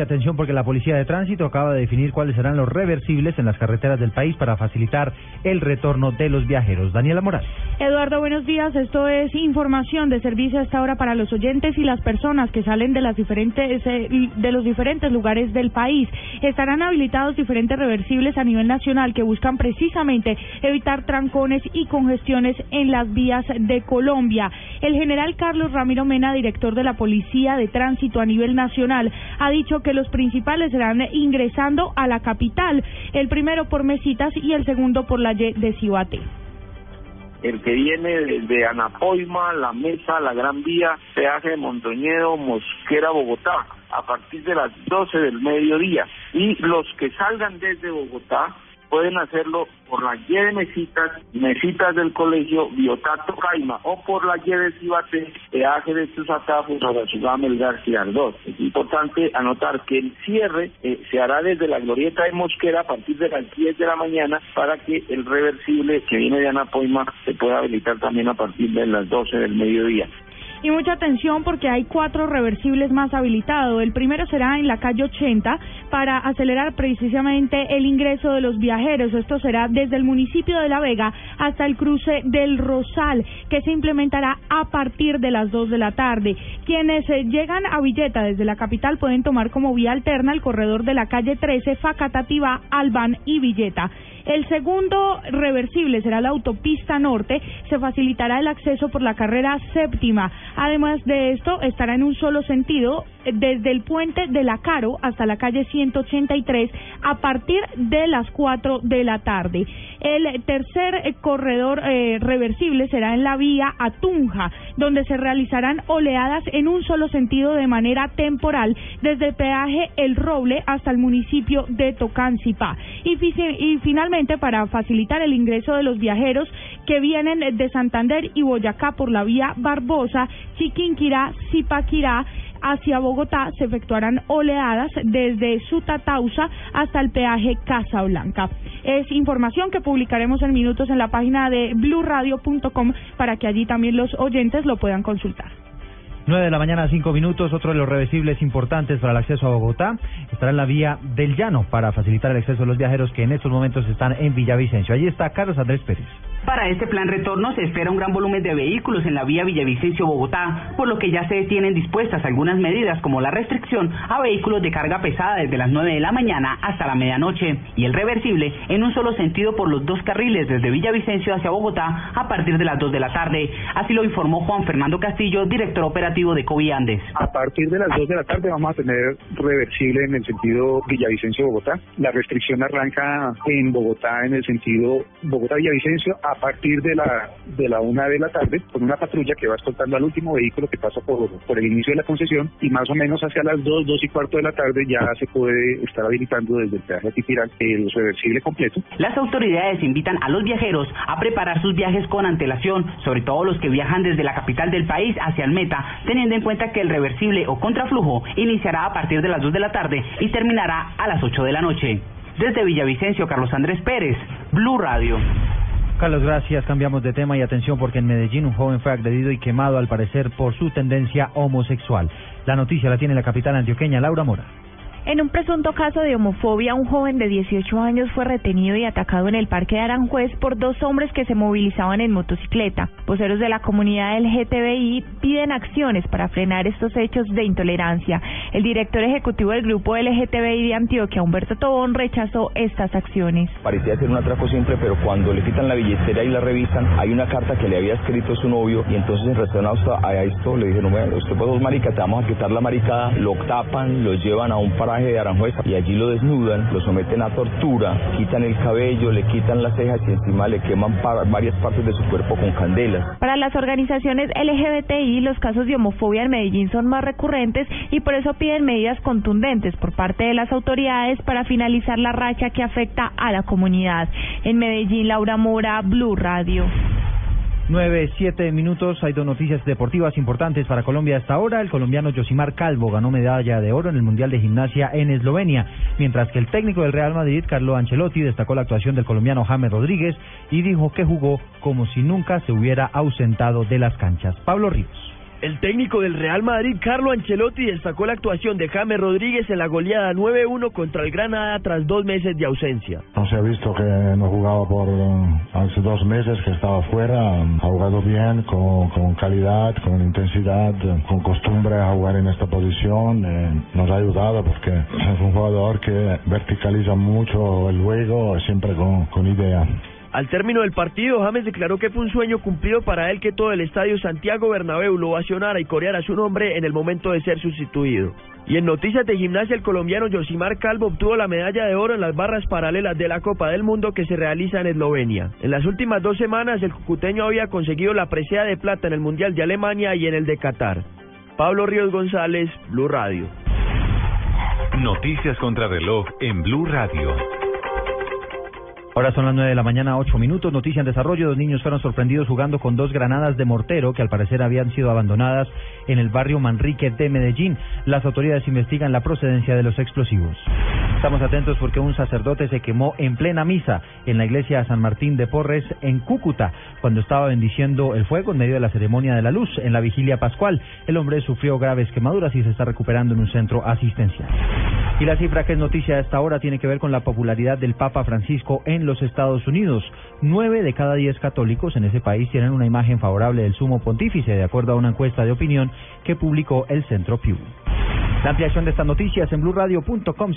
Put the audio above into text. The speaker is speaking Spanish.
Atención porque la Policía de Tránsito acaba de definir cuáles serán los reversibles en las carreteras del país para facilitar el retorno de los viajeros. Daniela Morales. Eduardo, buenos días. Esto es información de servicio hasta ahora para los oyentes y las personas que salen eh, de los diferentes lugares del país. Estarán habilitados diferentes reversibles a nivel nacional que buscan precisamente evitar trancones y congestiones en las vías de Colombia. El general Carlos Ramiro Mena, director de la Policía de Tránsito a nivel nacional, ha dicho que los principales serán ingresando a la capital, el primero por Mesitas y el segundo por la Y de Cibate. El que viene desde Anapoima, La Mesa, La Gran Vía, peaje de Montoñedo, Mosquera, Bogotá, a partir de las 12 del mediodía. Y los que salgan desde Bogotá pueden hacerlo por la Y de Mesitas, Mesitas del Colegio Biotato Caima o por la Y de Cibate, peaje de Tuzatá, Ciudad Melgar, Ardós. Es importante anotar que el cierre eh, se hará desde la glorieta de Mosquera a partir de las 10 de la mañana para que el reversible que viene de Anapoima se pueda habilitar también a partir de las 12 del mediodía. Y mucha atención porque hay cuatro reversibles más habilitados. El primero será en la calle 80 para acelerar precisamente el ingreso de los viajeros. Esto será desde el municipio de La Vega hasta el cruce del Rosal, que se implementará a partir de las 2 de la tarde. Quienes eh, llegan a Villeta desde la capital pueden tomar como vía alterna el corredor de la calle 13, Facatativá, Albán y Villeta. El segundo reversible será la autopista norte. Se facilitará el acceso por la carrera séptima. Además de esto, estará en un solo sentido desde el puente de la Caro hasta la calle 183 a partir de las 4 de la tarde. El tercer eh, corredor eh, reversible será en la vía a Tunja, donde se realizarán oleadas en un solo sentido de manera temporal desde el peaje El Roble hasta el municipio de Tocancipá. Y, finalmente, para facilitar el ingreso de los viajeros que vienen de Santander y Boyacá por la vía Barbosa, Chiquinquirá, Zipaquirá, hacia Bogotá se efectuarán oleadas desde Sutatausa hasta el peaje Casablanca. Es información que publicaremos en minutos en la página de blurradio.com para que allí también los oyentes lo puedan consultar. 9 de la mañana, 5 minutos. Otro de los reversibles importantes para el acceso a Bogotá estará en la vía del Llano para facilitar el acceso de los viajeros que en estos momentos están en Villavicencio. Allí está Carlos Andrés Pérez. Para este plan retorno se espera un gran volumen de vehículos en la vía Villavicencio-Bogotá, por lo que ya se tienen dispuestas algunas medidas como la restricción a vehículos de carga pesada desde las 9 de la mañana hasta la medianoche y el reversible en un solo sentido por los dos carriles desde Villavicencio hacia Bogotá a partir de las 2 de la tarde. Así lo informó Juan Fernando Castillo, director operativo de Coviandes. A partir de las 2 de la tarde vamos a tener reversible en el sentido Villavicencio-Bogotá. La restricción arranca en Bogotá en el sentido Bogotá-Villavicencio a partir de la de una de la tarde con una patrulla que va escoltando al último vehículo que pasa por, el inicio de la concesión y más o menos hacia las dos, dos y cuarto de la tarde ya se puede estar habilitando desde el peaje Tipirán el reversible completo. Las autoridades invitan a los viajeros a preparar sus viajes con antelación, sobre todo los que viajan desde la capital del país hacia el meta, teniendo en cuenta que el reversible o contraflujo iniciará a partir de las 2 de la tarde y terminará a las 8 de la noche. Desde Villavicencio, Carlos Andrés Pérez, Blue Radio. Carlos, gracias. Cambiamos de tema y atención porque en Medellín un joven fue agredido y quemado al parecer por su tendencia homosexual. La noticia la tiene la capital antioqueña Laura Mora. En un presunto caso de homofobia, un joven de 18 años fue retenido y atacado en el Parque de Aranjuez por dos hombres que se movilizaban en motocicleta. Voceros de la comunidad LGTBI piden acciones para frenar estos hechos de intolerancia. El director ejecutivo del grupo LGTBI de Antioquia, Humberto Tobón, rechazó estas acciones. Parecía ser un atraco simple, pero cuando le quitan la billetera y la revisan, hay una carta que le había escrito su novio y entonces en relación a esto le dijeron, bueno, usted pues dos maricas, te vamos a quitar la maricada, lo tapan, lo llevan a un de Aranjuez y allí lo desnudan, lo someten a tortura, quitan el cabello, le quitan las cejas y encima le queman varias partes de su cuerpo con candelas. Para las organizaciones LGBTI, los casos de homofobia en Medellín son más recurrentes y por eso piden medidas contundentes por parte de las autoridades para finalizar la racha que afecta a la comunidad. En Medellín, Laura Mora, Blue Radio. Nueve, siete minutos. Hay dos noticias deportivas importantes para Colombia hasta ahora. El colombiano Josimar Calvo ganó medalla de oro en el Mundial de Gimnasia en Eslovenia, mientras que el técnico del Real Madrid, Carlo Ancelotti, destacó la actuación del colombiano James Rodríguez y dijo que jugó como si nunca se hubiera ausentado de las canchas. Pablo Ríos. El técnico del Real Madrid, Carlo Ancelotti, destacó la actuación de James Rodríguez en la goleada 9-1 contra el Granada tras dos meses de ausencia. No se ha visto que no jugaba por eh, hace dos meses que estaba fuera. Ha jugado bien, con, con calidad, con intensidad, con costumbre a jugar en esta posición. Eh, nos ha ayudado porque es un jugador que verticaliza mucho el juego, siempre con, con idea. Al término del partido, James declaró que fue un sueño cumplido para él que todo el estadio Santiago Bernabéu lo ovacionara y coreara su nombre en el momento de ser sustituido. Y en noticias de gimnasia, el colombiano Josimar Calvo obtuvo la medalla de oro en las barras paralelas de la Copa del Mundo que se realiza en Eslovenia. En las últimas dos semanas, el cucuteño había conseguido la presea de plata en el Mundial de Alemania y en el de Qatar. Pablo Ríos González, Blue Radio. Noticias contra reloj en Blue Radio. Ahora son las nueve de la mañana, ocho minutos. Noticia en desarrollo. Dos niños fueron sorprendidos jugando con dos granadas de mortero que al parecer habían sido abandonadas en el barrio Manrique de Medellín. Las autoridades investigan la procedencia de los explosivos. Estamos atentos porque un sacerdote se quemó en plena misa en la iglesia San Martín de Porres en Cúcuta cuando estaba bendiciendo el fuego en medio de la ceremonia de la luz en la vigilia pascual. El hombre sufrió graves quemaduras y se está recuperando en un centro asistencial. Y la cifra que es noticia a esta hora tiene que ver con la popularidad del Papa Francisco en los Estados Unidos. Nueve de cada diez católicos en ese país tienen una imagen favorable del sumo pontífice, de acuerdo a una encuesta de opinión que publicó el Centro Pew. La ampliación de estas noticias en blueradio.com.